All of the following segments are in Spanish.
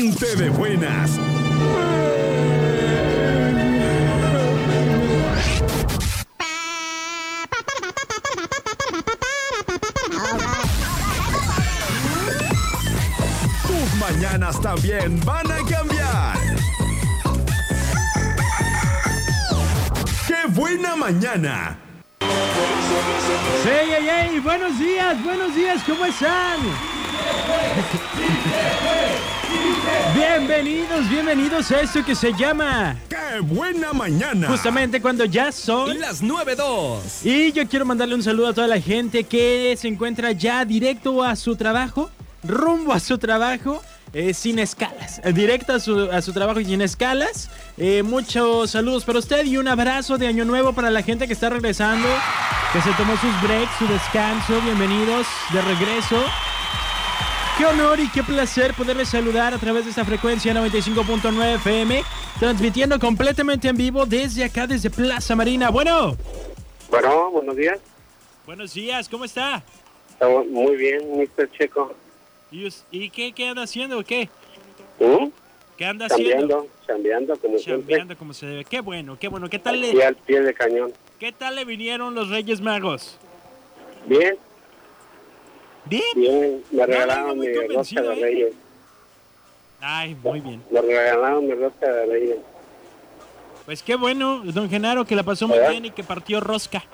Ponte de buenas. Tus mañanas también van a cambiar. ¡Qué buena mañana! ¡Hey, hey, hey! Buenos días, buenos días, ¿cómo están? Bienvenidos, bienvenidos a esto que se llama ¡Qué buena mañana! justamente cuando ya son Las 9.2. Y yo quiero mandarle un saludo a toda la gente que se encuentra ya directo a su trabajo, rumbo a su trabajo, eh, sin escalas. eh, Directo a su, a su trabajo y sin escalas. Eh, muchos saludos para usted y un abrazo de Año Nuevo para la gente que está regresando, que se tomó sus breaks, su descanso. Bienvenidos de regreso. Qué honor y qué placer poderles saludar a través de esta frecuencia 95.9 FM, transmitiendo completamente en vivo desde acá, desde Plaza Marina. Bueno. Bueno, buenos días. Buenos días, ¿cómo está? Estamos muy bien, Mr. Checo. ¿Y, y qué, qué anda haciendo o qué? ¿Mm? ¿Qué anda haciendo? Chambeando, chambeando como siempre. Chambeando como se debe. Qué bueno, qué bueno. ¿Qué tal, Y le, al pie de cañón. ¿Qué tal le vinieron los Reyes Magos? Bien, ¿Bien? bien. Me no, regalaron mi rosca de reyes. Ay, muy bien. Me regalaron mi rosca de reyes. Pues qué bueno, don Genaro, que la pasó muy ¿Verdad? bien y que partió rosca.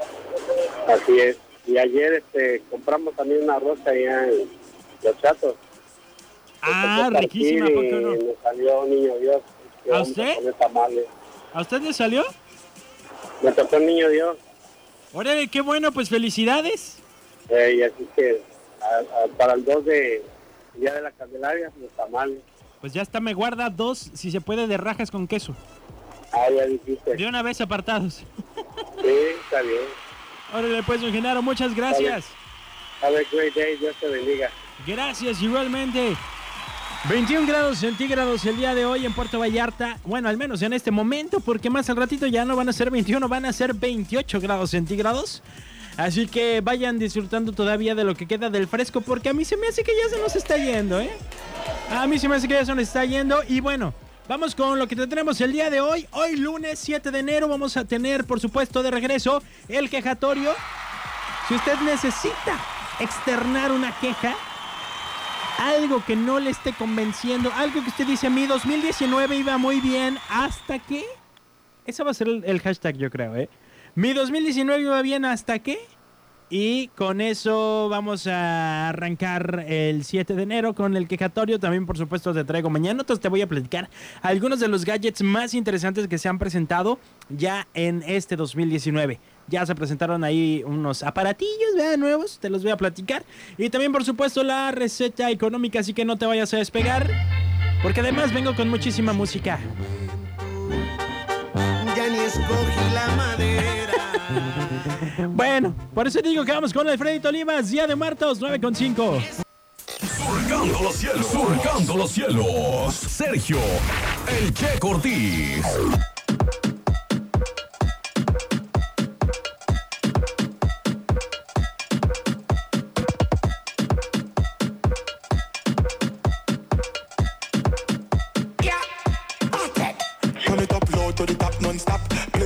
Así es. Y ayer este, compramos también una rosca allá en Los Chatos. Ah, riquísima, ¿a partir poco no? salió Niño Dios. ¿A usted? ¿A usted le salió? Me tocó el Niño Dios. Órale, qué bueno, pues felicidades. eh, y así que a- a- para el 2 de Día de la Candelaria, los tamales. Pues ya está, me guarda dos, si se puede, de rajas con queso. Ah, ya dijiste. De una vez apartados. Sí, está bien. Órale, pues, don Genaro, muchas gracias. Have a great day. Dios te bendiga. Gracias, igualmente. 21 grados centígrados el día de hoy en Puerto Vallarta. Bueno, al menos en este momento, porque más al ratito ya no van a ser 21, van a ser 28 grados centígrados. Así que vayan disfrutando todavía de lo que queda del fresco, porque a mí se me hace que ya se nos está yendo, ¿eh? A mí se me hace que ya se nos está yendo. Y bueno, vamos con lo que tenemos el día de hoy. Hoy lunes 7 de enero vamos a tener, por supuesto, de regreso el quejatorio. Si usted necesita externar una queja, algo que no le esté convenciendo, algo que usted dice, mi 2019 iba muy bien, hasta que... Ese va a ser el, el hashtag, yo creo, ¿eh? Mi 2019 iba bien hasta que... Y con eso vamos a arrancar el 7 de enero con el quejatorio. También, por supuesto, te traigo mañana. Entonces te voy a platicar algunos de los gadgets más interesantes que se han presentado ya en este 2019. Ya se presentaron ahí unos aparatillos nuevos, te los voy a platicar. Y también, por supuesto, la receta económica, así que no te vayas a despegar. Porque además vengo con muchísima música. Ya ni escogí la madera. Bueno, por eso digo que vamos con Alfredito Olivas, Día de Muertos, 9.5. Surcando los cielos, surcando los cielos. Sergio, el Che Cortiz. Turn it up low to the top non-stop. Place a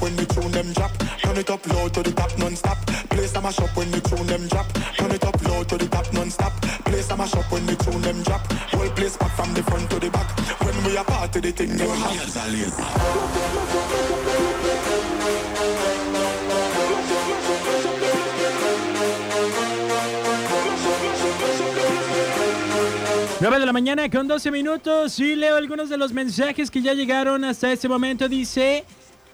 when the tune them drop. Turn it up low to the top non-stop. Place a mash up when the tune them drop. Turn it up low to the top non-stop. Place a mash up when the tune them drop. From the front to the back. When we are. 9 de la mañana con 12 minutos y leo algunos de los mensajes que ya llegaron hasta este momento. Dice,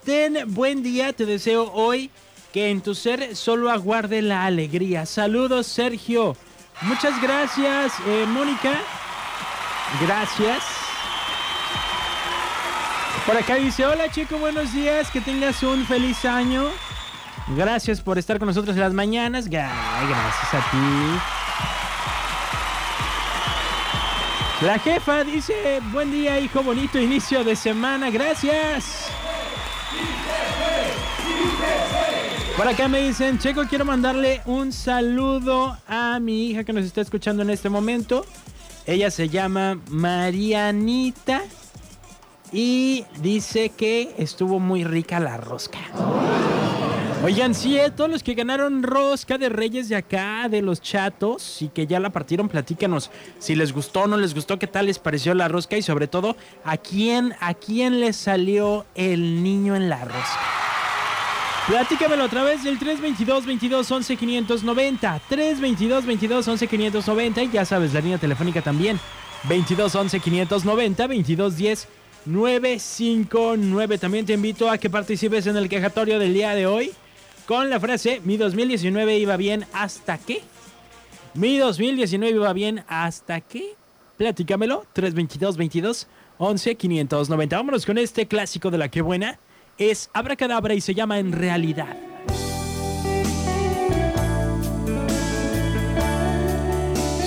ten buen día, te deseo hoy que en tu ser solo aguarde la alegría. Saludos, Sergio. Muchas gracias, eh, Mónica. Gracias. Por acá dice, hola chico, buenos días, que tengas un feliz año. Gracias por estar con nosotros en las mañanas. Gra- Gracias a ti. La jefa dice, buen día hijo, bonito inicio de semana, gracias. Por acá me dicen, Checo, quiero mandarle un saludo a mi hija que nos está escuchando en este momento. Ella se llama Marianita y dice que estuvo muy rica la rosca. Oigan, sí, eh, todos los que ganaron rosca de Reyes de acá, de los chatos, y que ya la partieron, platícanos si les gustó o no les gustó, qué tal les pareció la rosca y sobre todo, a quién, a quién les salió el niño en la rosca. Platícamelo a través del 322 22 11 590. 322 22 11 590. Y ya sabes, la línea telefónica también. 22 11 590 22 10 959. También te invito a que participes en el quejatorio del día de hoy con la frase: Mi 2019 iba bien hasta que. Mi 2019 iba bien hasta que. Platícamelo. 322 22 11 590. Vámonos con este clásico de la que buena es Abracadabra y se llama En Realidad.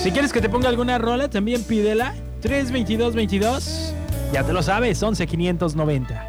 Si quieres que te ponga alguna rola, también pídela. 32222. Ya te lo sabes, 11590.